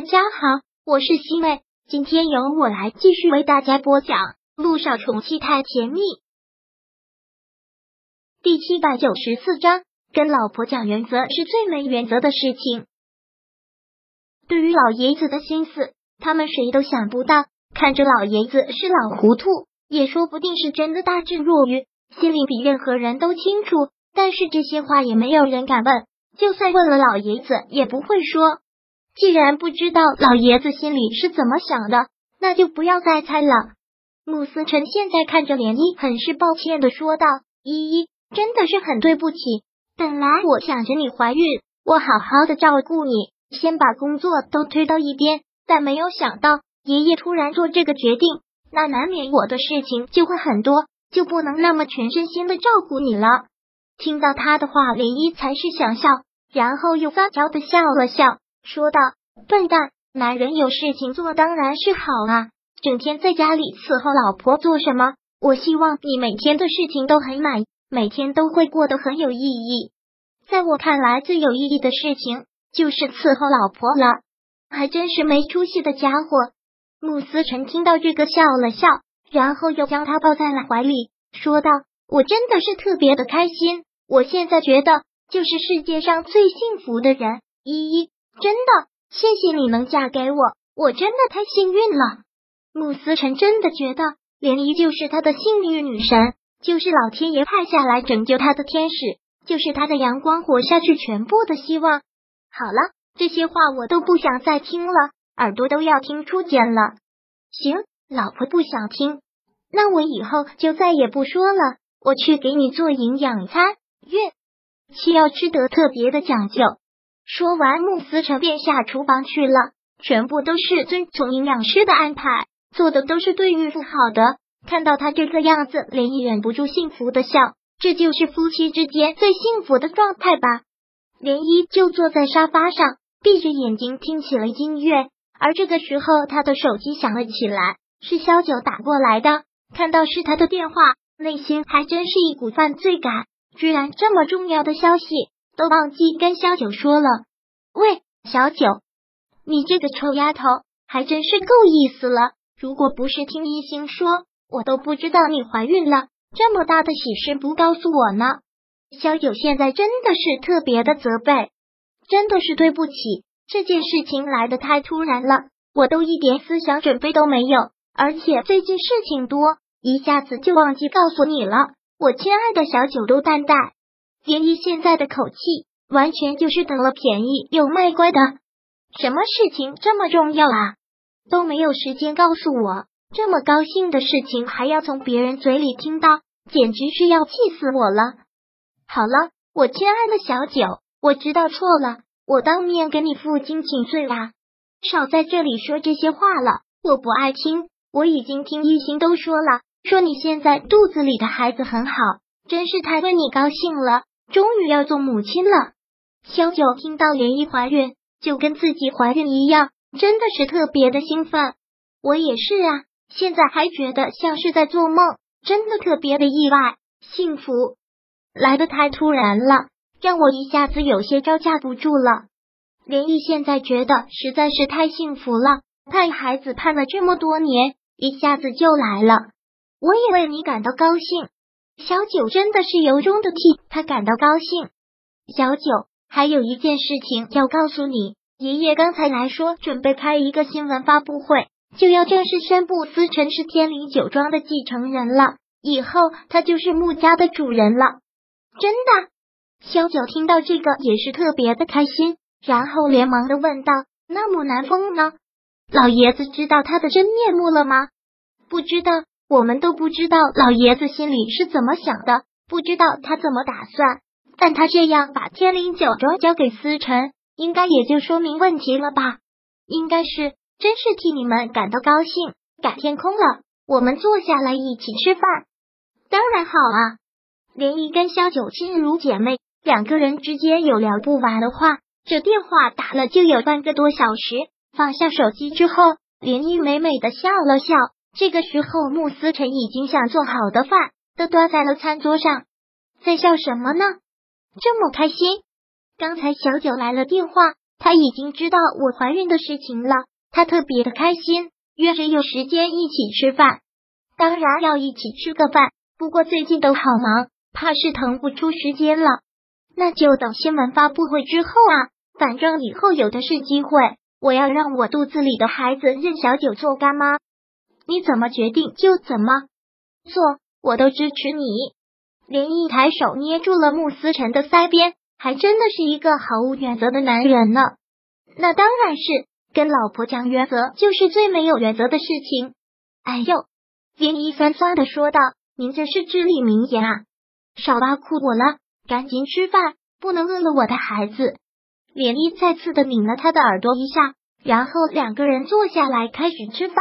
大家好，我是西妹，今天由我来继续为大家播讲《路上宠妻太甜蜜》第七百九十四章。跟老婆讲原则是最没原则的事情。对于老爷子的心思，他们谁都想不到。看着老爷子是老糊涂，也说不定是真的大智若愚，心里比任何人都清楚。但是这些话也没有人敢问，就算问了，老爷子也不会说。既然不知道老爷子心里是怎么想的，那就不要再猜了。穆思成现在看着涟漪，很是抱歉的说道：“依依，真的是很对不起。本来我想着你怀孕，我好好的照顾你，先把工作都推到一边。但没有想到爷爷突然做这个决定，那难免我的事情就会很多，就不能那么全身心的照顾你了。”听到他的话，涟漪才是想笑，然后又撒娇的笑了笑。说道：“笨蛋，男人有事情做当然是好啊，整天在家里伺候老婆做什么？我希望你每天的事情都很满，每天都会过得很有意义。在我看来，最有意义的事情就是伺候老婆了。还真是没出息的家伙。”穆思辰听到这个笑了笑，然后又将他抱在了怀里，说道：“我真的是特别的开心，我现在觉得就是世界上最幸福的人，依依。”真的，谢谢你能嫁给我，我真的太幸运了。慕思辰真的觉得莲姨就是他的幸运女神，就是老天爷派下来拯救他的天使，就是他的阳光活下去全部的希望。好了，这些话我都不想再听了，耳朵都要听出茧了。行，老婆不想听，那我以后就再也不说了。我去给你做营养餐，月需要吃得特别的讲究。说完，穆思成便下厨房去了。全部都是遵从营养师的安排，做的都是对孕妇好的。看到他这个样子，连漪忍不住幸福的笑。这就是夫妻之间最幸福的状态吧。涟漪就坐在沙发上，闭着眼睛听起了音乐。而这个时候，他的手机响了起来，是萧九打过来的。看到是他的电话，内心还真是一股犯罪感。居然这么重要的消息。都忘记跟小九说了。喂，小九，你这个臭丫头还真是够意思了。如果不是听一心说，我都不知道你怀孕了。这么大的喜事不告诉我呢？小九现在真的是特别的责备，真的是对不起，这件事情来的太突然了，我都一点思想准备都没有。而且最近事情多，一下子就忘记告诉你了。我亲爱的小九都担待。连依现在的口气，完全就是得了便宜又卖乖的。什么事情这么重要啊？都没有时间告诉我。这么高兴的事情还要从别人嘴里听到，简直是要气死我了。好了，我亲爱的小九，我知道错了，我当面跟你父亲请罪啦。少在这里说这些话了，我不爱听。我已经听一心都说了，说你现在肚子里的孩子很好，真是太为你高兴了。终于要做母亲了，萧九听到莲漪怀孕，就跟自己怀孕一样，真的是特别的兴奋。我也是啊，现在还觉得像是在做梦，真的特别的意外，幸福来的太突然了，让我一下子有些招架不住了。莲漪现在觉得实在是太幸福了，盼孩子盼了这么多年，一下子就来了，我也为你感到高兴。小九真的是由衷的替他感到高兴。小九，还有一件事情要告诉你，爷爷刚才来说准备开一个新闻发布会，就要正式宣布思辰是天灵酒庄的继承人了，以后他就是穆家的主人了。真的？小九听到这个也是特别的开心，然后连忙的问道：“那穆南风呢？老爷子知道他的真面目了吗？”不知道。我们都不知道老爷子心里是怎么想的，不知道他怎么打算。但他这样把天灵酒庄交给思辰，应该也就说明问题了吧？应该是，真是替你们感到高兴。改天空了，我们坐下来一起吃饭。当然好啊！连漪跟萧九亲如姐妹，两个人之间有聊不完的话。这电话打了就有半个多小时。放下手机之后，连漪美美的笑了笑。这个时候，穆思辰已经想做好的饭都端在了餐桌上，在笑什么呢？这么开心？刚才小九来了电话，他已经知道我怀孕的事情了，他特别的开心，约着有时间一起吃饭。当然要一起吃个饭，不过最近都好忙，怕是腾不出时间了。那就等新闻发布会之后啊，反正以后有的是机会。我要让我肚子里的孩子认小九做干妈，你怎么决定就怎么做，我都支持你。连毅抬手捏住了穆思辰的腮边，还真的是一个毫无原则的男人呢。那当然是跟老婆讲原则，就是最没有原则的事情。哎呦！连毅酸酸的说道：“您这是至理名言啊！少挖苦我了，赶紧吃饭，不能饿了我的孩子。”连毅再次的拧了他的耳朵一下，然后两个人坐下来开始吃饭。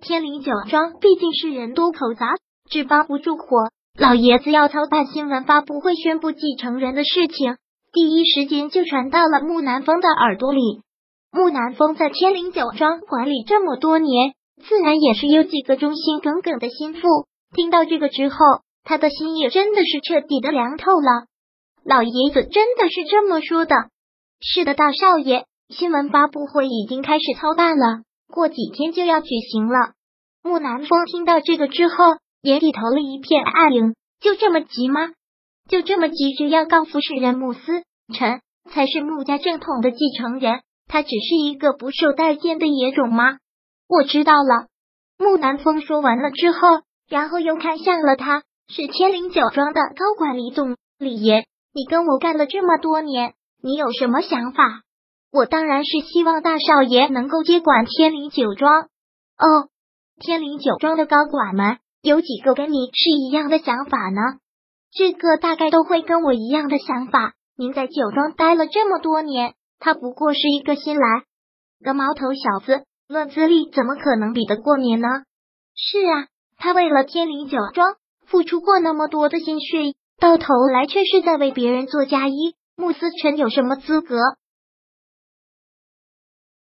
天灵酒庄毕竟是人多口杂，纸包不住火。老爷子要操办新闻发布会宣布继承人的事情，第一时间就传到了木南风的耳朵里。木南风在天灵酒庄管理这么多年。自然也是有几个忠心耿耿的心腹。听到这个之后，他的心也真的是彻底的凉透了。老爷子真的是这么说的？是的，大少爷，新闻发布会已经开始操办了，过几天就要举行了。木南风听到这个之后，眼里投了一片暗影。就这么急吗？就这么急着要告诉世人穆思辰才是穆家正统的继承人？他只是一个不受待见的野种吗？我知道了。木南风说完了之后，然后又看向了他，是千灵酒庄的高管李总李爷。你跟我干了这么多年，你有什么想法？我当然是希望大少爷能够接管天灵酒庄。哦，天灵酒庄的高管们有几个跟你是一样的想法呢？这个大概都会跟我一样的想法。您在酒庄待了这么多年，他不过是一个新来的毛头小子。论资历，怎么可能比得过您呢？是啊，他为了天灵酒庄付出过那么多的心血，到头来却是在为别人做嫁衣。穆思辰有什么资格？